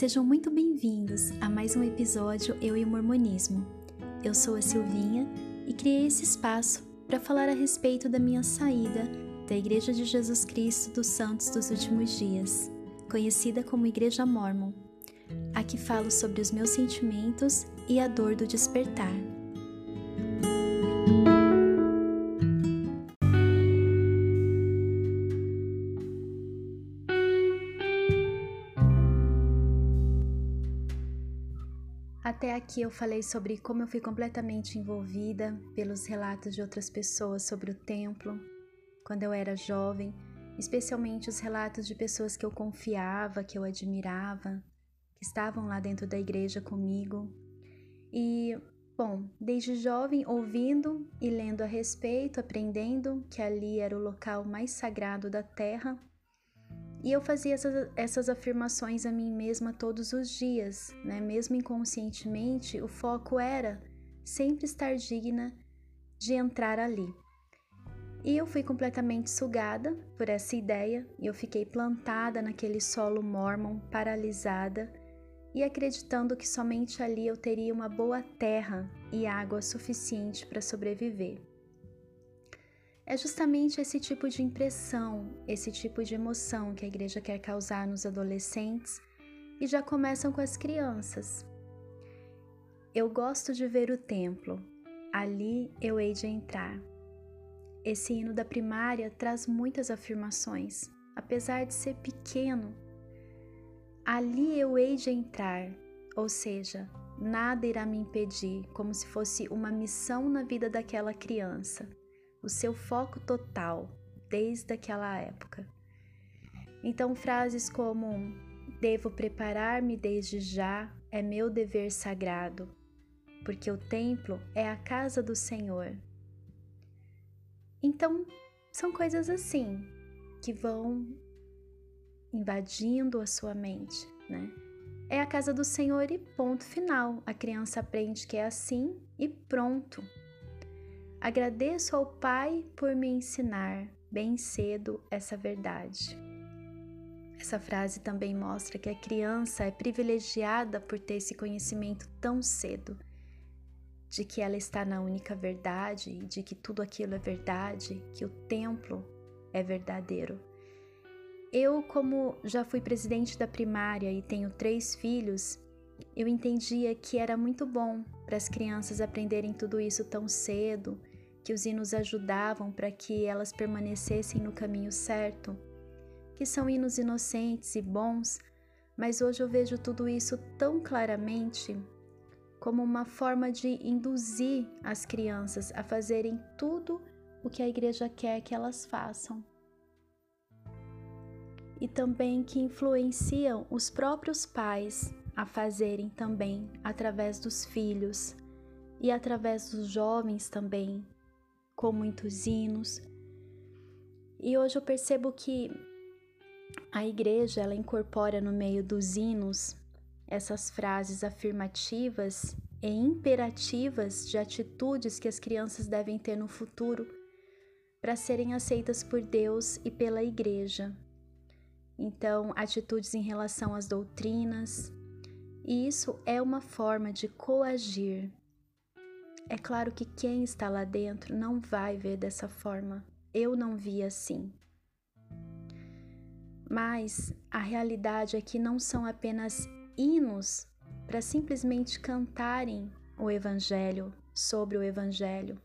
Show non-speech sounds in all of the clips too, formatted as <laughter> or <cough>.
Sejam muito bem-vindos a mais um episódio Eu e o Mormonismo. Eu sou a Silvinha e criei esse espaço para falar a respeito da minha saída da Igreja de Jesus Cristo dos Santos dos Últimos Dias, conhecida como Igreja Mormon. Aqui falo sobre os meus sentimentos e a dor do despertar. Aqui eu falei sobre como eu fui completamente envolvida pelos relatos de outras pessoas sobre o templo quando eu era jovem, especialmente os relatos de pessoas que eu confiava, que eu admirava, que estavam lá dentro da igreja comigo. E, bom, desde jovem, ouvindo e lendo a respeito, aprendendo que ali era o local mais sagrado da terra e eu fazia essas, essas afirmações a mim mesma todos os dias, né? Mesmo inconscientemente, o foco era sempre estar digna de entrar ali. E eu fui completamente sugada por essa ideia e eu fiquei plantada naquele solo mormon, paralisada e acreditando que somente ali eu teria uma boa terra e água suficiente para sobreviver. É justamente esse tipo de impressão, esse tipo de emoção que a igreja quer causar nos adolescentes e já começam com as crianças. Eu gosto de ver o templo, ali eu hei de entrar. Esse hino da primária traz muitas afirmações, apesar de ser pequeno. Ali eu hei de entrar, ou seja, nada irá me impedir, como se fosse uma missão na vida daquela criança o seu foco total desde aquela época. Então, frases como devo preparar-me desde já, é meu dever sagrado, porque o templo é a casa do Senhor. Então, são coisas assim que vão invadindo a sua mente, né? É a casa do Senhor e ponto final. A criança aprende que é assim e pronto. Agradeço ao Pai por me ensinar bem cedo essa verdade. Essa frase também mostra que a criança é privilegiada por ter esse conhecimento tão cedo, de que ela está na única verdade, de que tudo aquilo é verdade, que o templo é verdadeiro. Eu, como já fui presidente da primária e tenho três filhos, eu entendia que era muito bom para as crianças aprenderem tudo isso tão cedo que os hinos ajudavam para que elas permanecessem no caminho certo, que são hinos inocentes e bons, mas hoje eu vejo tudo isso tão claramente como uma forma de induzir as crianças a fazerem tudo o que a igreja quer que elas façam. E também que influenciam os próprios pais a fazerem também através dos filhos e através dos jovens também, com muitos hinos. E hoje eu percebo que a igreja ela incorpora no meio dos hinos essas frases afirmativas e imperativas de atitudes que as crianças devem ter no futuro para serem aceitas por Deus e pela igreja. Então, atitudes em relação às doutrinas, e isso é uma forma de coagir, é claro que quem está lá dentro não vai ver dessa forma. Eu não vi assim. Mas a realidade é que não são apenas hinos para simplesmente cantarem o Evangelho sobre o Evangelho.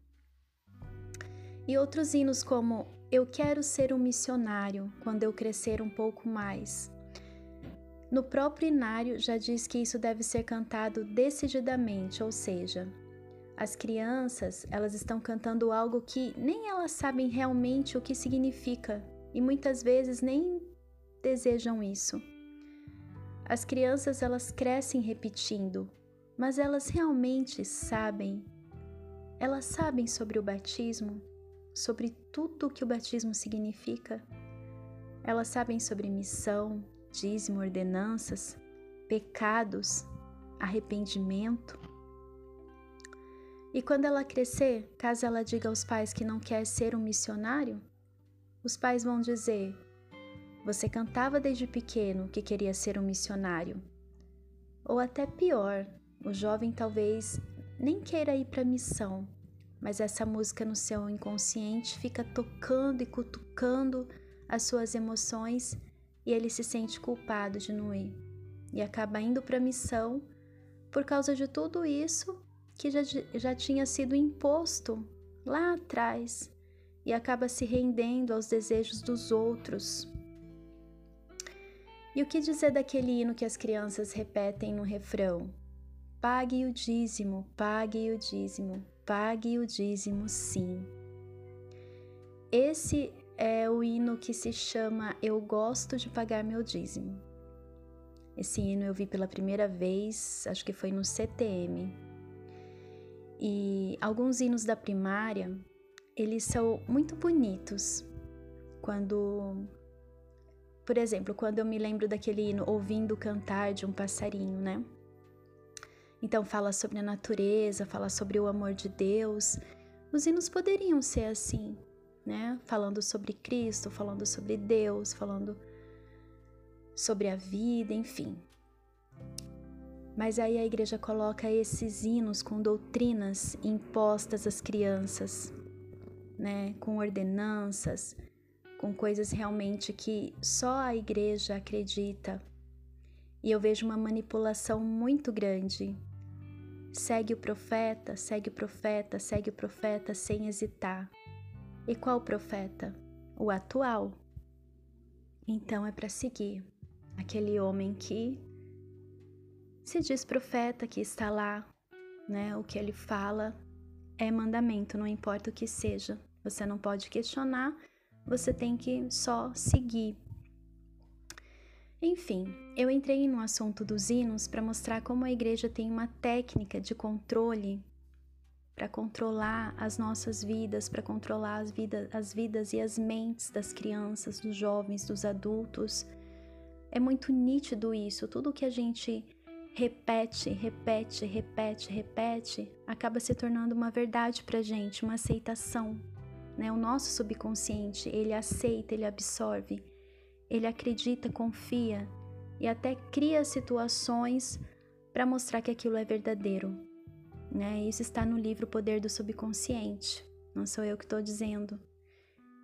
E outros hinos como Eu quero ser um missionário quando eu crescer um pouco mais. No próprio inário já diz que isso deve ser cantado decididamente, ou seja, as crianças, elas estão cantando algo que nem elas sabem realmente o que significa e muitas vezes nem desejam isso. As crianças, elas crescem repetindo, mas elas realmente sabem. Elas sabem sobre o batismo, sobre tudo o que o batismo significa. Elas sabem sobre missão, dízimo, ordenanças, pecados, arrependimento. E quando ela crescer, caso ela diga aos pais que não quer ser um missionário, os pais vão dizer: Você cantava desde pequeno que queria ser um missionário, Ou até pior, o jovem talvez nem queira ir para a missão, mas essa música no seu inconsciente fica tocando e cutucando as suas emoções e ele se sente culpado de não ir. E acaba indo para a missão por causa de tudo isso que já, já tinha sido imposto lá atrás e acaba se rendendo aos desejos dos outros. E o que dizer daquele hino que as crianças repetem no refrão? Pague o dízimo, pague o dízimo, pague o dízimo, sim. Esse é o hino que se chama Eu Gosto de Pagar Meu Dízimo. Esse hino eu vi pela primeira vez, acho que foi no CTM. E alguns hinos da primária, eles são muito bonitos. Quando, por exemplo, quando eu me lembro daquele hino ouvindo cantar de um passarinho, né? Então fala sobre a natureza, fala sobre o amor de Deus. Os hinos poderiam ser assim, né? Falando sobre Cristo, falando sobre Deus, falando sobre a vida, enfim. Mas aí a igreja coloca esses hinos com doutrinas impostas às crianças, né? Com ordenanças, com coisas realmente que só a igreja acredita. E eu vejo uma manipulação muito grande Segue o profeta, segue o profeta, segue o profeta sem hesitar. E qual profeta? O atual. Então é para seguir aquele homem que se diz profeta, que está lá, né? O que ele fala é mandamento, não importa o que seja. Você não pode questionar, você tem que só seguir. Enfim, eu entrei no assunto dos hinos para mostrar como a igreja tem uma técnica de controle para controlar as nossas vidas, para controlar as, vida, as vidas e as mentes das crianças, dos jovens, dos adultos. É muito nítido isso. Tudo que a gente repete, repete, repete, repete, acaba se tornando uma verdade para gente, uma aceitação. Né? O nosso subconsciente, ele aceita, ele absorve ele acredita, confia e até cria situações para mostrar que aquilo é verdadeiro. Né? Isso está no livro Poder do Subconsciente, não sou eu que estou dizendo.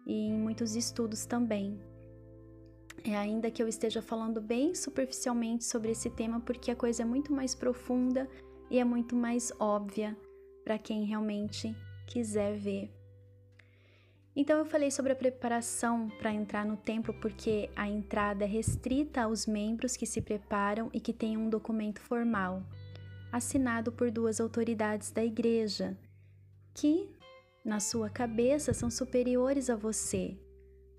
E em muitos estudos também. É ainda que eu esteja falando bem superficialmente sobre esse tema, porque a coisa é muito mais profunda e é muito mais óbvia para quem realmente quiser ver. Então eu falei sobre a preparação para entrar no templo porque a entrada é restrita aos membros que se preparam e que têm um documento formal, assinado por duas autoridades da igreja, que na sua cabeça são superiores a você,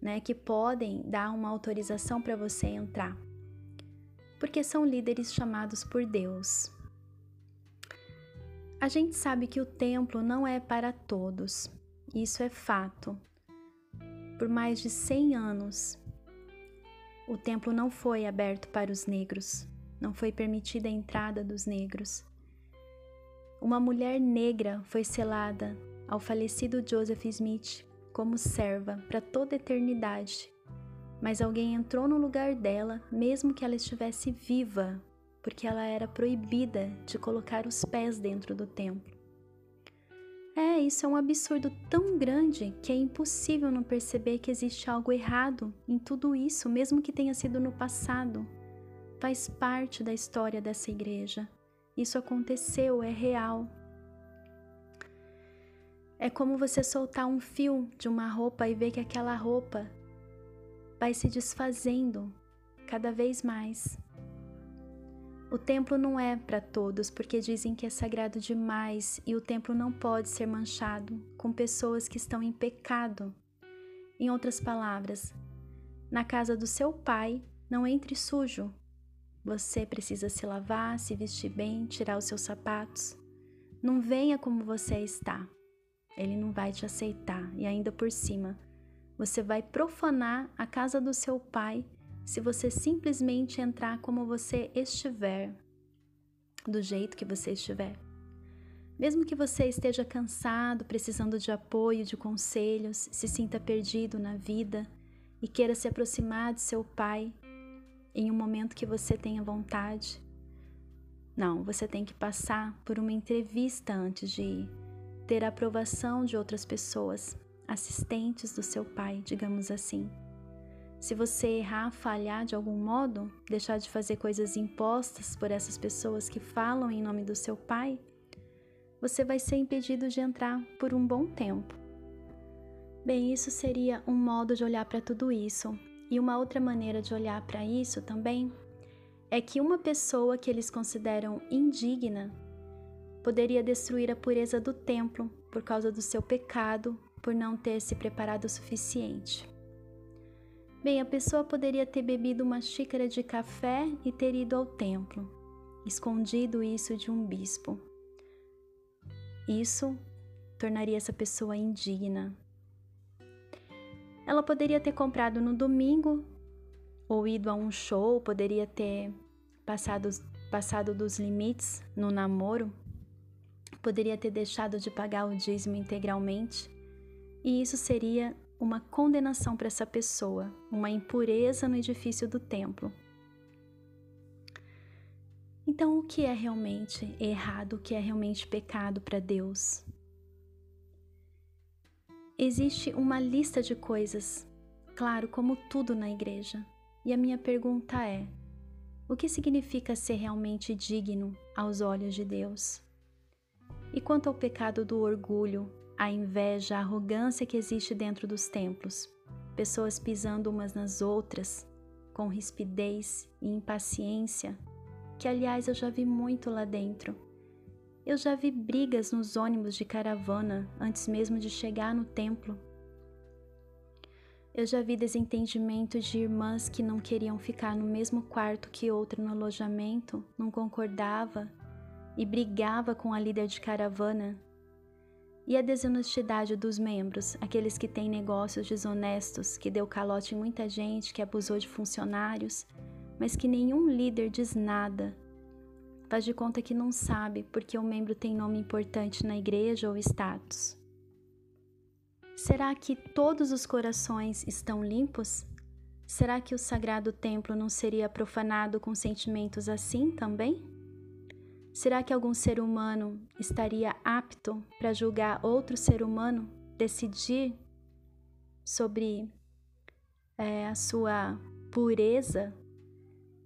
né, que podem dar uma autorização para você entrar. Porque são líderes chamados por Deus. A gente sabe que o templo não é para todos isso é fato. Por mais de 100 anos, o templo não foi aberto para os negros, não foi permitida a entrada dos negros. Uma mulher negra foi selada ao falecido Joseph Smith como serva para toda eternidade, mas alguém entrou no lugar dela, mesmo que ela estivesse viva, porque ela era proibida de colocar os pés dentro do templo. É, isso é um absurdo tão grande que é impossível não perceber que existe algo errado em tudo isso, mesmo que tenha sido no passado. Faz parte da história dessa igreja. Isso aconteceu, é real. É como você soltar um fio de uma roupa e ver que aquela roupa vai se desfazendo cada vez mais. O templo não é para todos porque dizem que é sagrado demais e o templo não pode ser manchado com pessoas que estão em pecado. Em outras palavras, na casa do seu pai não entre sujo. Você precisa se lavar, se vestir bem, tirar os seus sapatos. Não venha como você está. Ele não vai te aceitar e ainda por cima, você vai profanar a casa do seu pai se você simplesmente entrar como você estiver, do jeito que você estiver. Mesmo que você esteja cansado, precisando de apoio, de conselhos, se sinta perdido na vida e queira se aproximar de seu pai em um momento que você tenha vontade, Não, você tem que passar por uma entrevista antes de ir, ter a aprovação de outras pessoas, assistentes do seu pai, digamos assim. Se você errar, falhar de algum modo, deixar de fazer coisas impostas por essas pessoas que falam em nome do seu pai, você vai ser impedido de entrar por um bom tempo. Bem, isso seria um modo de olhar para tudo isso. E uma outra maneira de olhar para isso também é que uma pessoa que eles consideram indigna poderia destruir a pureza do templo por causa do seu pecado, por não ter se preparado o suficiente. Bem, a pessoa poderia ter bebido uma xícara de café e ter ido ao templo, escondido isso de um bispo. Isso tornaria essa pessoa indigna. Ela poderia ter comprado no domingo ou ido a um show, poderia ter passado, passado dos limites no namoro, poderia ter deixado de pagar o dízimo integralmente, e isso seria uma condenação para essa pessoa, uma impureza no edifício do templo. Então, o que é realmente errado, o que é realmente pecado para Deus? Existe uma lista de coisas, claro, como tudo na igreja. E a minha pergunta é: o que significa ser realmente digno aos olhos de Deus? Quanto ao pecado do orgulho, a inveja, a arrogância que existe dentro dos templos, pessoas pisando umas nas outras, com rispidez e impaciência, que aliás eu já vi muito lá dentro eu já vi brigas nos ônibus de caravana antes mesmo de chegar no templo. Eu já vi desentendimento de irmãs que não queriam ficar no mesmo quarto que outra no alojamento, não concordava e brigava com a líder de caravana. E a desonestidade dos membros, aqueles que têm negócios desonestos, que deu calote em muita gente, que abusou de funcionários, mas que nenhum líder diz nada faz de conta que não sabe porque o membro tem nome importante na igreja ou status. Será que todos os corações estão limpos? Será que o sagrado templo não seria profanado com sentimentos assim também? Será que algum ser humano estaria apto para julgar outro ser humano, decidir sobre é, a sua pureza,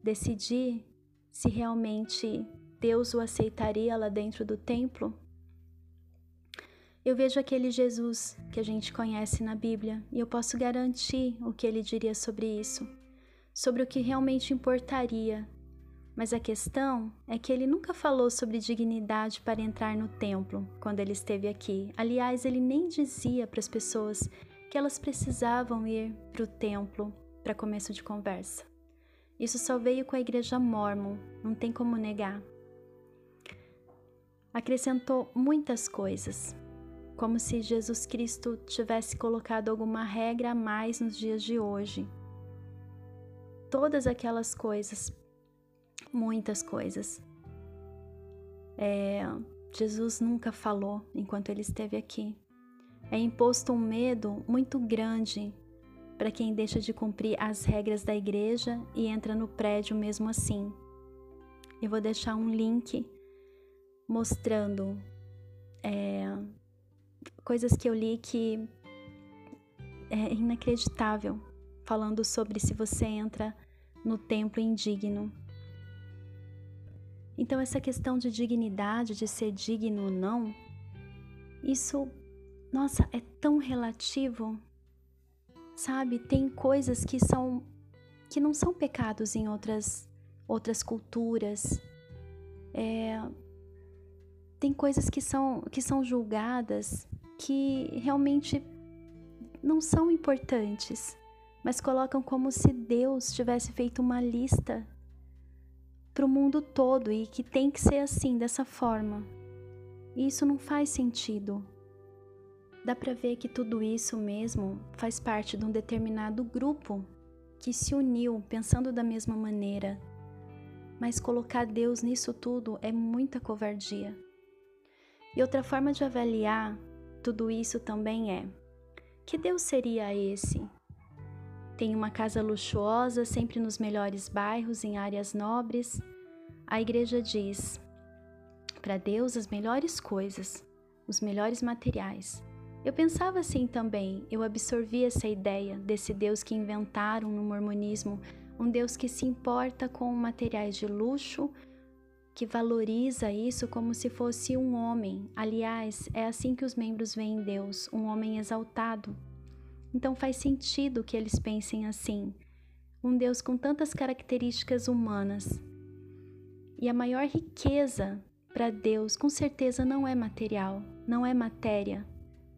decidir se realmente Deus o aceitaria lá dentro do templo? Eu vejo aquele Jesus que a gente conhece na Bíblia e eu posso garantir o que ele diria sobre isso, sobre o que realmente importaria. Mas a questão é que ele nunca falou sobre dignidade para entrar no templo quando ele esteve aqui. Aliás, ele nem dizia para as pessoas que elas precisavam ir para o templo para começo de conversa. Isso só veio com a igreja mormon, não tem como negar. Acrescentou muitas coisas, como se Jesus Cristo tivesse colocado alguma regra a mais nos dias de hoje. Todas aquelas coisas, muitas coisas. É, Jesus nunca falou enquanto ele esteve aqui. É imposto um medo muito grande para quem deixa de cumprir as regras da igreja e entra no prédio mesmo assim. Eu vou deixar um link mostrando é, coisas que eu li que é inacreditável, falando sobre se você entra no templo indigno. Então, essa questão de dignidade, de ser digno ou não, isso, nossa, é tão relativo sabe? Tem coisas que são que não são pecados em outras outras culturas. É, tem coisas que são que são julgadas que realmente não são importantes, mas colocam como se Deus tivesse feito uma lista para o mundo todo e que tem que ser assim, dessa forma. E isso não faz sentido dá para ver que tudo isso mesmo faz parte de um determinado grupo que se uniu pensando da mesma maneira. Mas colocar Deus nisso tudo é muita covardia. E outra forma de avaliar tudo isso também é: que Deus seria esse? Tem uma casa luxuosa, sempre nos melhores bairros, em áreas nobres, A igreja diz: para Deus as melhores coisas, os melhores materiais. Eu pensava assim também, eu absorvi essa ideia desse Deus que inventaram no mormonismo, um Deus que se importa com materiais de luxo, que valoriza isso como se fosse um homem. Aliás, é assim que os membros veem Deus, um homem exaltado. Então faz sentido que eles pensem assim. Um Deus com tantas características humanas. E a maior riqueza para Deus com certeza não é material, não é matéria,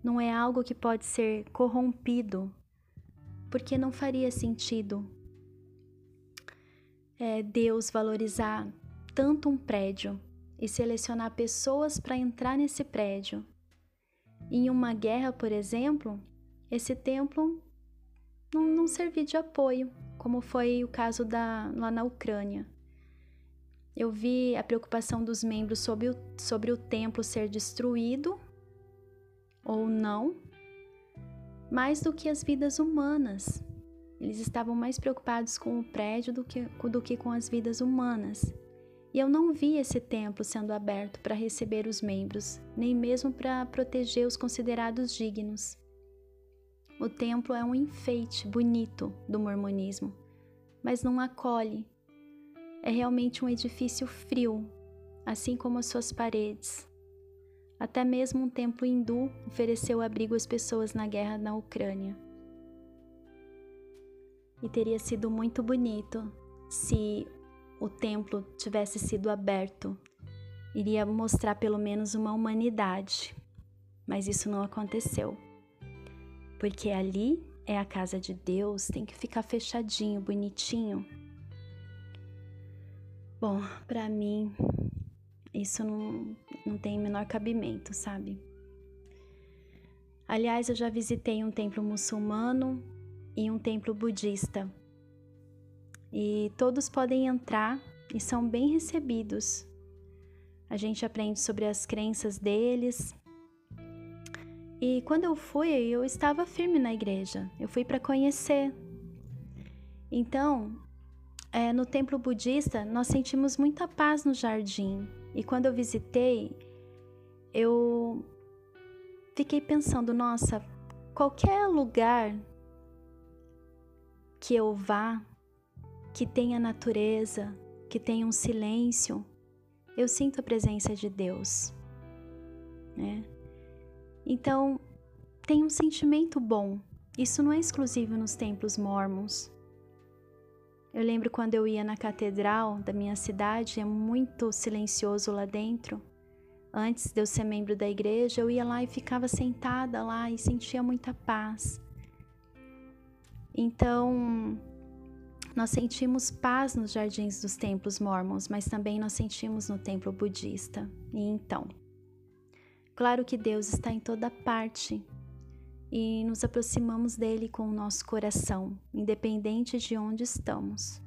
não é algo que pode ser corrompido, porque não faria sentido é, Deus valorizar tanto um prédio e selecionar pessoas para entrar nesse prédio. Em uma guerra, por exemplo, esse templo não, não servia de apoio, como foi o caso da, lá na Ucrânia. Eu vi a preocupação dos membros sobre o, sobre o templo ser destruído ou não, mais do que as vidas humanas. Eles estavam mais preocupados com o prédio do que, do que com as vidas humanas. E eu não vi esse templo sendo aberto para receber os membros, nem mesmo para proteger os considerados dignos. O templo é um enfeite bonito do mormonismo, mas não acolhe, é realmente um edifício frio, assim como as suas paredes. Até mesmo um templo hindu ofereceu abrigo às pessoas na guerra na Ucrânia. E teria sido muito bonito se o templo tivesse sido aberto. Iria mostrar pelo menos uma humanidade. Mas isso não aconteceu. Porque ali é a casa de Deus, tem que ficar fechadinho, bonitinho, Bom, para mim, isso não, não tem menor cabimento, sabe? Aliás, eu já visitei um templo muçulmano e um templo budista. E todos podem entrar e são bem recebidos. A gente aprende sobre as crenças deles. E quando eu fui, eu estava firme na igreja. Eu fui para conhecer. Então, é, no templo budista, nós sentimos muita paz no jardim. E quando eu visitei, eu fiquei pensando: nossa, qualquer lugar que eu vá, que tenha natureza, que tenha um silêncio, eu sinto a presença de Deus. Né? Então, tem um sentimento bom. Isso não é exclusivo nos templos mormons. Eu lembro quando eu ia na catedral da minha cidade, é muito silencioso lá dentro. Antes de eu ser membro da igreja, eu ia lá e ficava sentada lá e sentia muita paz. Então, nós sentimos paz nos jardins dos templos mormons, mas também nós sentimos no templo budista. E então, claro que Deus está em toda parte e nos aproximamos dele com o nosso coração, independente de onde estamos.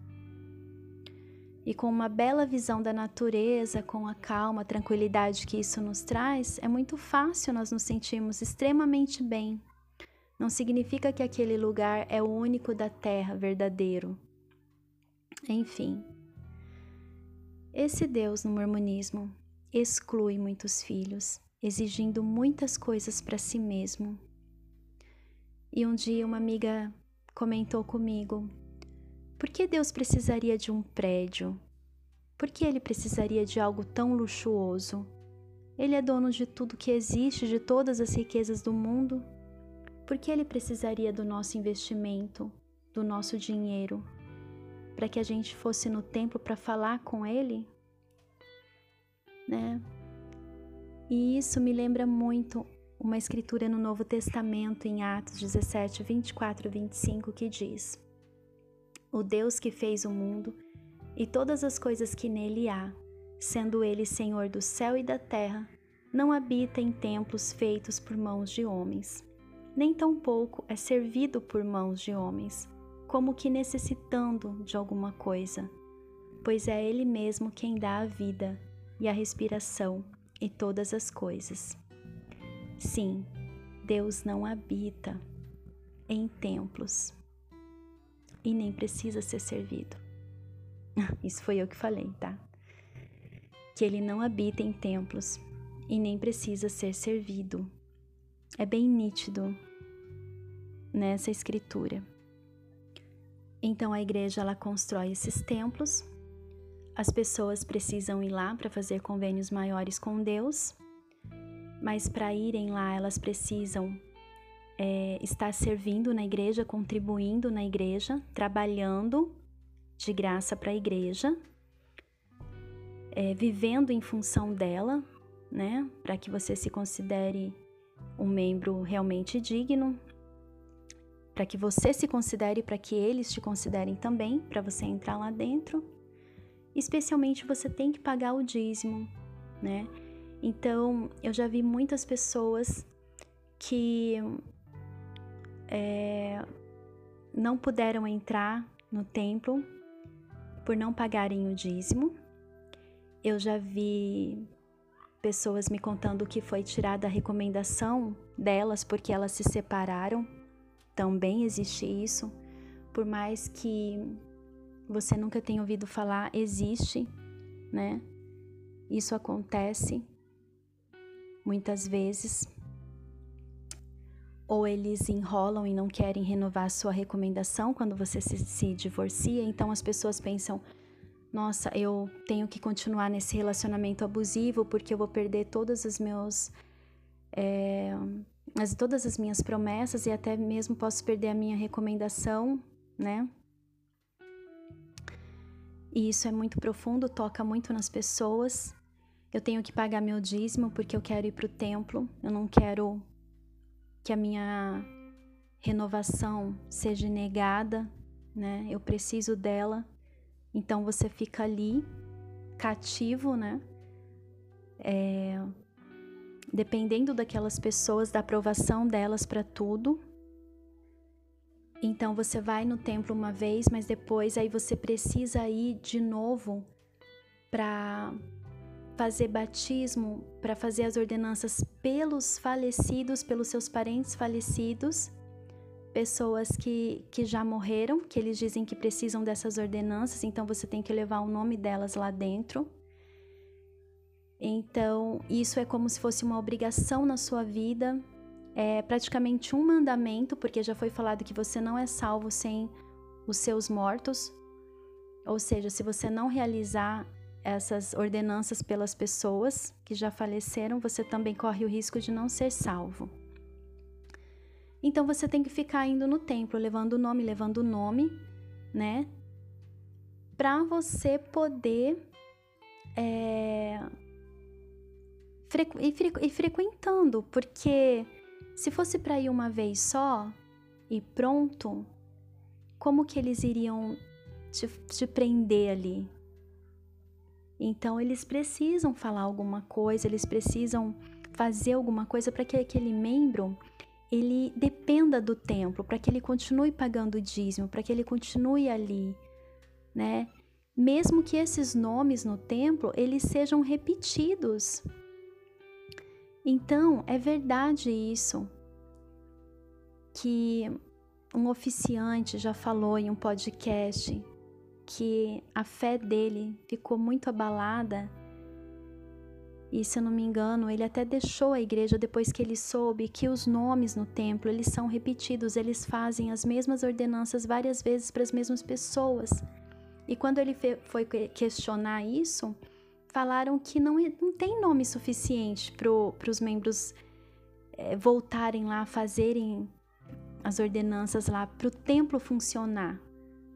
E com uma bela visão da natureza, com a calma, a tranquilidade que isso nos traz, é muito fácil nós nos sentirmos extremamente bem. Não significa que aquele lugar é o único da terra verdadeiro. Enfim, esse Deus no mormonismo exclui muitos filhos, exigindo muitas coisas para si mesmo e um dia uma amiga comentou comigo: por que Deus precisaria de um prédio? Por que ele precisaria de algo tão luxuoso? Ele é dono de tudo que existe, de todas as riquezas do mundo. Por que ele precisaria do nosso investimento, do nosso dinheiro, para que a gente fosse no templo para falar com ele? Né? E isso me lembra muito uma escritura no Novo Testamento, em Atos 17, 24 e 25, que diz: O Deus que fez o mundo e todas as coisas que nele há, sendo ele Senhor do céu e da terra, não habita em templos feitos por mãos de homens, nem tampouco é servido por mãos de homens, como que necessitando de alguma coisa, pois é Ele mesmo quem dá a vida e a respiração e todas as coisas. Sim, Deus não habita em templos e nem precisa ser servido. <laughs> Isso foi eu que falei, tá? que ele não habita em templos e nem precisa ser servido. É bem nítido nessa escritura. Então a igreja ela constrói esses templos. As pessoas precisam ir lá para fazer convênios maiores com Deus, mas para irem lá elas precisam é, estar servindo na igreja, contribuindo na igreja, trabalhando de graça para a igreja, é, vivendo em função dela, né? Para que você se considere um membro realmente digno, para que você se considere, para que eles te considerem também, para você entrar lá dentro. Especialmente você tem que pagar o dízimo, né? Então, eu já vi muitas pessoas que é, não puderam entrar no templo por não pagarem o dízimo. Eu já vi pessoas me contando que foi tirada a recomendação delas porque elas se separaram. Também existe isso. Por mais que você nunca tenha ouvido falar, existe, né? Isso acontece muitas vezes. Ou eles enrolam e não querem renovar sua recomendação quando você se, se divorcia, então as pessoas pensam: nossa, eu tenho que continuar nesse relacionamento abusivo porque eu vou perder todos os meus. É, as, todas as minhas promessas e até mesmo posso perder a minha recomendação, né? E isso é muito profundo, toca muito nas pessoas. Eu tenho que pagar meu dízimo porque eu quero ir para o templo, eu não quero que a minha renovação seja negada, né? Eu preciso dela. Então você fica ali cativo, né? É, dependendo daquelas pessoas, da aprovação delas para tudo. Então você vai no templo uma vez, mas depois aí você precisa ir de novo para fazer batismo, para fazer as ordenanças pelos falecidos, pelos seus parentes falecidos pessoas que, que já morreram, que eles dizem que precisam dessas ordenanças, então você tem que levar o nome delas lá dentro. Então, isso é como se fosse uma obrigação na sua vida, é praticamente um mandamento, porque já foi falado que você não é salvo sem os seus mortos. Ou seja, se você não realizar essas ordenanças pelas pessoas que já faleceram, você também corre o risco de não ser salvo. Então você tem que ficar indo no templo, levando o nome, levando o nome, né? Para você poder é, ir frequentando, porque se fosse para ir uma vez só e pronto, como que eles iriam te, te prender ali? Então eles precisam falar alguma coisa, eles precisam fazer alguma coisa para que aquele membro ele dependa do templo, para que ele continue pagando o dízimo, para que ele continue ali, né? Mesmo que esses nomes no templo eles sejam repetidos. Então, é verdade isso que um oficiante já falou em um podcast que a fé dele ficou muito abalada e se eu não me engano, ele até deixou a igreja depois que ele soube que os nomes no templo, eles são repetidos, eles fazem as mesmas ordenanças várias vezes para as mesmas pessoas. E quando ele foi questionar isso, falaram que não, não tem nome suficiente para os membros é, voltarem lá, fazerem as ordenanças lá, para o templo funcionar.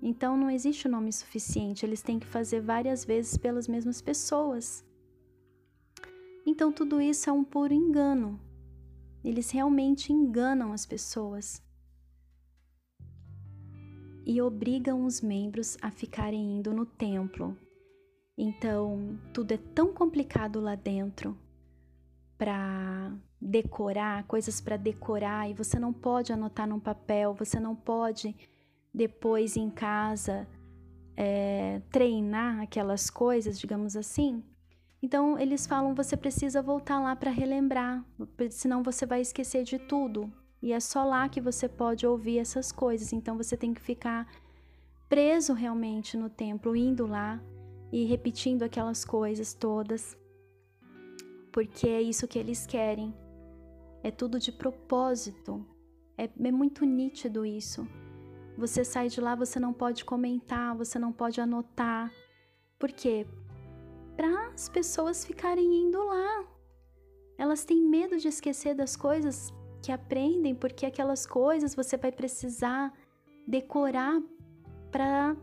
Então não existe nome suficiente, eles têm que fazer várias vezes pelas mesmas pessoas. Então tudo isso é um puro engano. Eles realmente enganam as pessoas e obrigam os membros a ficarem indo no templo. Então, tudo é tão complicado lá dentro para decorar, coisas para decorar, e você não pode anotar num papel, você não pode depois em casa é, treinar aquelas coisas, digamos assim. Então eles falam: você precisa voltar lá para relembrar, senão você vai esquecer de tudo. E é só lá que você pode ouvir essas coisas. Então você tem que ficar preso realmente no templo, indo lá, e repetindo aquelas coisas todas, porque é isso que eles querem. É tudo de propósito. É, é muito nítido isso. Você sai de lá, você não pode comentar, você não pode anotar. Por quê? Para as pessoas ficarem indo lá. Elas têm medo de esquecer das coisas que aprendem, porque aquelas coisas você vai precisar decorar para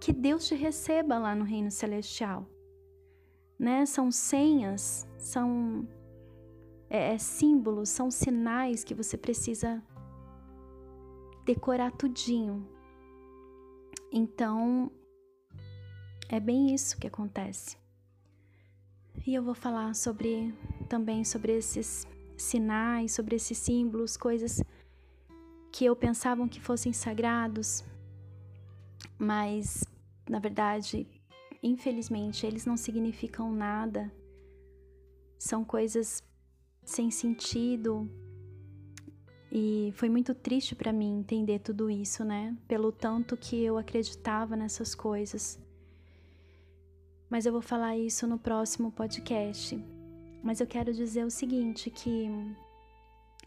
que Deus te receba lá no reino celestial. Né? São senhas, são é, é, símbolos, são sinais que você precisa decorar tudinho. Então, é bem isso que acontece. E eu vou falar sobre também sobre esses sinais, sobre esses símbolos, coisas que eu pensavam que fossem sagrados, mas na verdade, infelizmente, eles não significam nada. São coisas sem sentido. E foi muito triste para mim entender tudo isso, né? Pelo tanto que eu acreditava nessas coisas. Mas eu vou falar isso no próximo podcast. Mas eu quero dizer o seguinte, que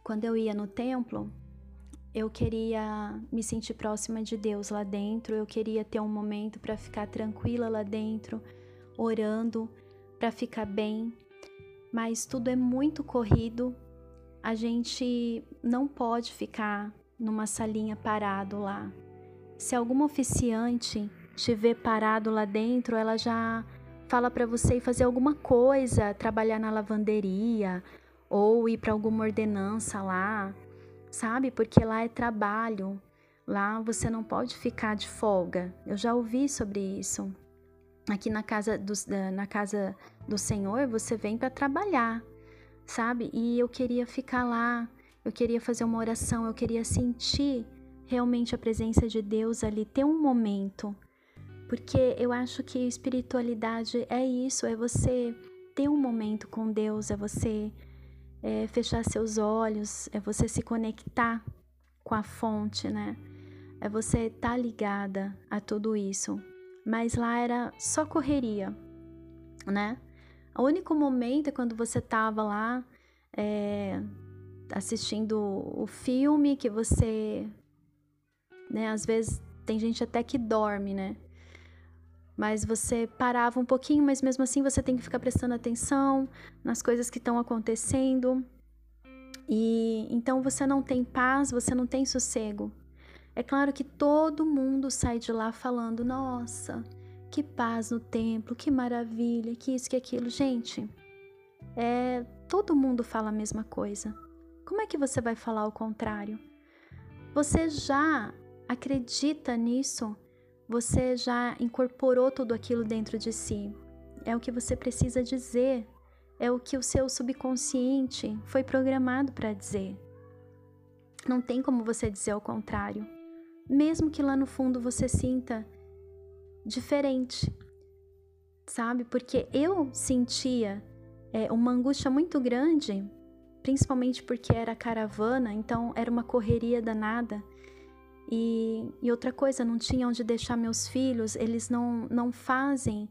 quando eu ia no templo, eu queria me sentir próxima de Deus lá dentro, eu queria ter um momento para ficar tranquila lá dentro, orando, para ficar bem. Mas tudo é muito corrido. A gente não pode ficar numa salinha parado lá. Se alguma oficiante te parado lá dentro, ela já fala para você ir fazer alguma coisa, trabalhar na lavanderia ou ir para alguma ordenança lá, sabe? Porque lá é trabalho. Lá você não pode ficar de folga. Eu já ouvi sobre isso. Aqui na casa do, na casa do Senhor, você vem para trabalhar, sabe? E eu queria ficar lá, eu queria fazer uma oração, eu queria sentir realmente a presença de Deus ali, ter um momento. Porque eu acho que espiritualidade é isso, é você ter um momento com Deus, é você é fechar seus olhos, é você se conectar com a fonte, né? É você estar tá ligada a tudo isso. Mas lá era só correria, né? O único momento é quando você tava lá é, assistindo o filme que você, né? Às vezes tem gente até que dorme, né? Mas você parava um pouquinho, mas mesmo assim você tem que ficar prestando atenção nas coisas que estão acontecendo. E então você não tem paz, você não tem sossego. É claro que todo mundo sai de lá falando: "Nossa, que paz no templo, que maravilha, que isso, que aquilo". Gente, é, todo mundo fala a mesma coisa. Como é que você vai falar o contrário? Você já acredita nisso? Você já incorporou tudo aquilo dentro de si. É o que você precisa dizer. É o que o seu subconsciente foi programado para dizer. Não tem como você dizer ao contrário. Mesmo que lá no fundo você sinta diferente, sabe? Porque eu sentia é, uma angústia muito grande, principalmente porque era caravana, então era uma correria danada. E, e outra coisa, não tinha onde deixar meus filhos, eles não, não fazem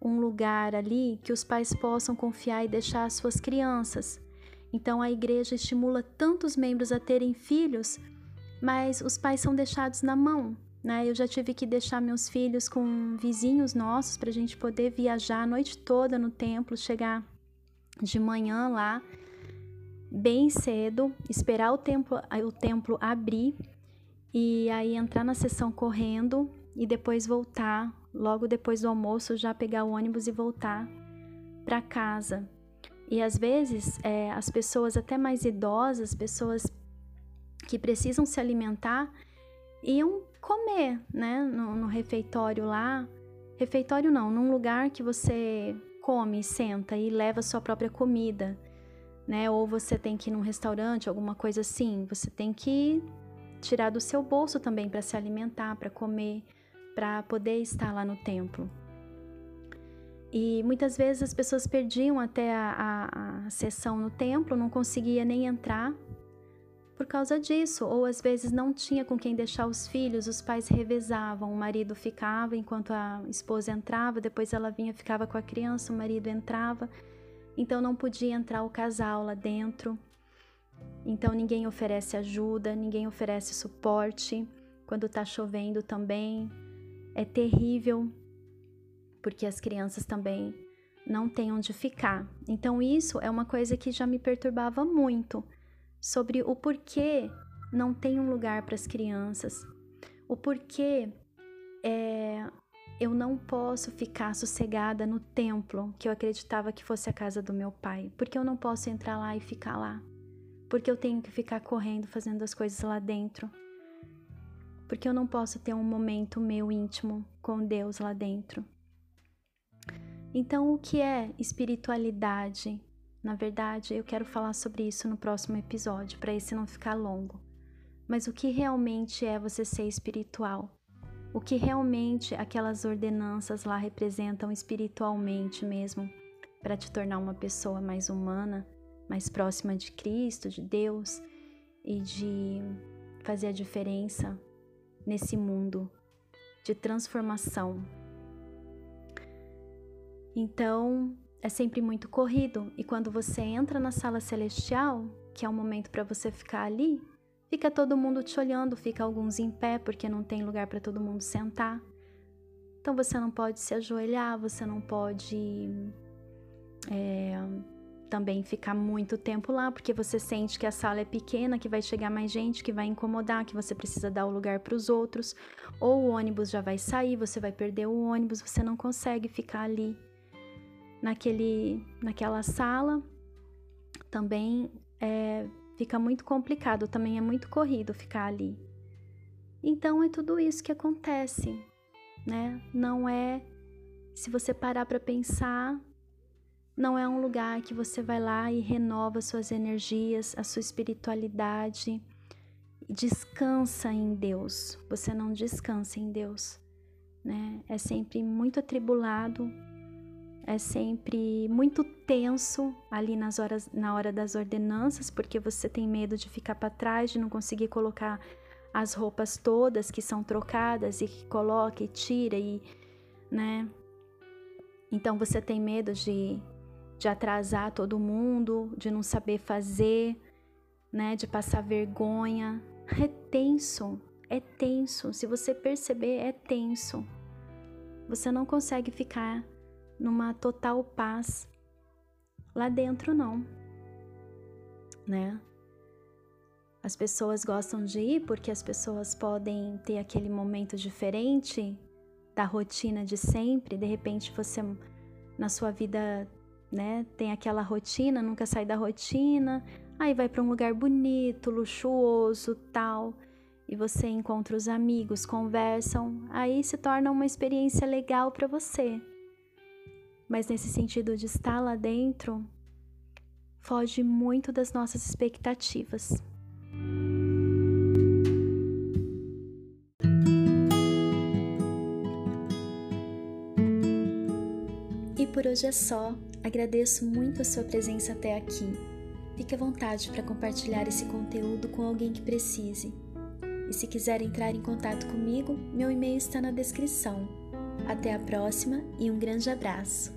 um lugar ali que os pais possam confiar e deixar as suas crianças. Então a igreja estimula tantos membros a terem filhos, mas os pais são deixados na mão. Né? Eu já tive que deixar meus filhos com vizinhos nossos para a gente poder viajar a noite toda no templo, chegar de manhã lá, bem cedo, esperar o templo, o templo abrir e aí entrar na sessão correndo e depois voltar, logo depois do almoço, já pegar o ônibus e voltar para casa. E às vezes é, as pessoas até mais idosas, pessoas que precisam se alimentar, iam comer, né, no, no refeitório lá. Refeitório não, num lugar que você come, senta e leva sua própria comida, né? Ou você tem que ir num restaurante, alguma coisa assim. Você tem que tirar do seu bolso também para se alimentar, para comer, para poder estar lá no templo. E muitas vezes as pessoas perdiam até a, a, a sessão no templo, não conseguia nem entrar, por causa disso, ou às vezes não tinha com quem deixar os filhos, os pais revezavam, o marido ficava enquanto a esposa entrava, depois ela vinha, ficava com a criança, o marido entrava, então não podia entrar o casal lá dentro. Então ninguém oferece ajuda, ninguém oferece suporte. Quando tá chovendo também é terrível, porque as crianças também não têm onde ficar. Então isso é uma coisa que já me perturbava muito sobre o porquê não tem um lugar para as crianças, o porquê é, eu não posso ficar sossegada no templo que eu acreditava que fosse a casa do meu pai, porque eu não posso entrar lá e ficar lá, porque eu tenho que ficar correndo fazendo as coisas lá dentro, porque eu não posso ter um momento meu íntimo com Deus lá dentro. Então, o que é espiritualidade? Na verdade, eu quero falar sobre isso no próximo episódio, para esse não ficar longo. Mas o que realmente é você ser espiritual? O que realmente aquelas ordenanças lá representam espiritualmente mesmo, para te tornar uma pessoa mais humana, mais próxima de Cristo, de Deus e de fazer a diferença nesse mundo de transformação. Então, é sempre muito corrido e quando você entra na sala celestial, que é o momento para você ficar ali, fica todo mundo te olhando, fica alguns em pé porque não tem lugar para todo mundo sentar. Então você não pode se ajoelhar, você não pode é, também ficar muito tempo lá, porque você sente que a sala é pequena, que vai chegar mais gente, que vai incomodar, que você precisa dar o lugar para os outros, ou o ônibus já vai sair, você vai perder o ônibus, você não consegue ficar ali naquele, naquela sala também é, fica muito complicado, também é muito corrido ficar ali. Então é tudo isso que acontece, né? Não é, se você parar para pensar, não é um lugar que você vai lá e renova suas energias, a sua espiritualidade, descansa em Deus. Você não descansa em Deus, né? É sempre muito atribulado, é sempre muito tenso ali nas horas, na hora das ordenanças, porque você tem medo de ficar para trás, de não conseguir colocar as roupas todas que são trocadas e que coloca e tira e, né? Então você tem medo de, de atrasar todo mundo, de não saber fazer, né? De passar vergonha. É tenso, é tenso. Se você perceber, é tenso. Você não consegue ficar numa total paz. Lá dentro não, né? As pessoas gostam de ir porque as pessoas podem ter aquele momento diferente da rotina de sempre. De repente você na sua vida, né, tem aquela rotina, nunca sai da rotina. Aí vai para um lugar bonito, luxuoso, tal, e você encontra os amigos, conversam, aí se torna uma experiência legal para você mas nesse sentido de estar lá dentro, foge muito das nossas expectativas. Por hoje é só. Agradeço muito a sua presença até aqui. Fique à vontade para compartilhar esse conteúdo com alguém que precise. E se quiser entrar em contato comigo, meu e-mail está na descrição. Até a próxima e um grande abraço!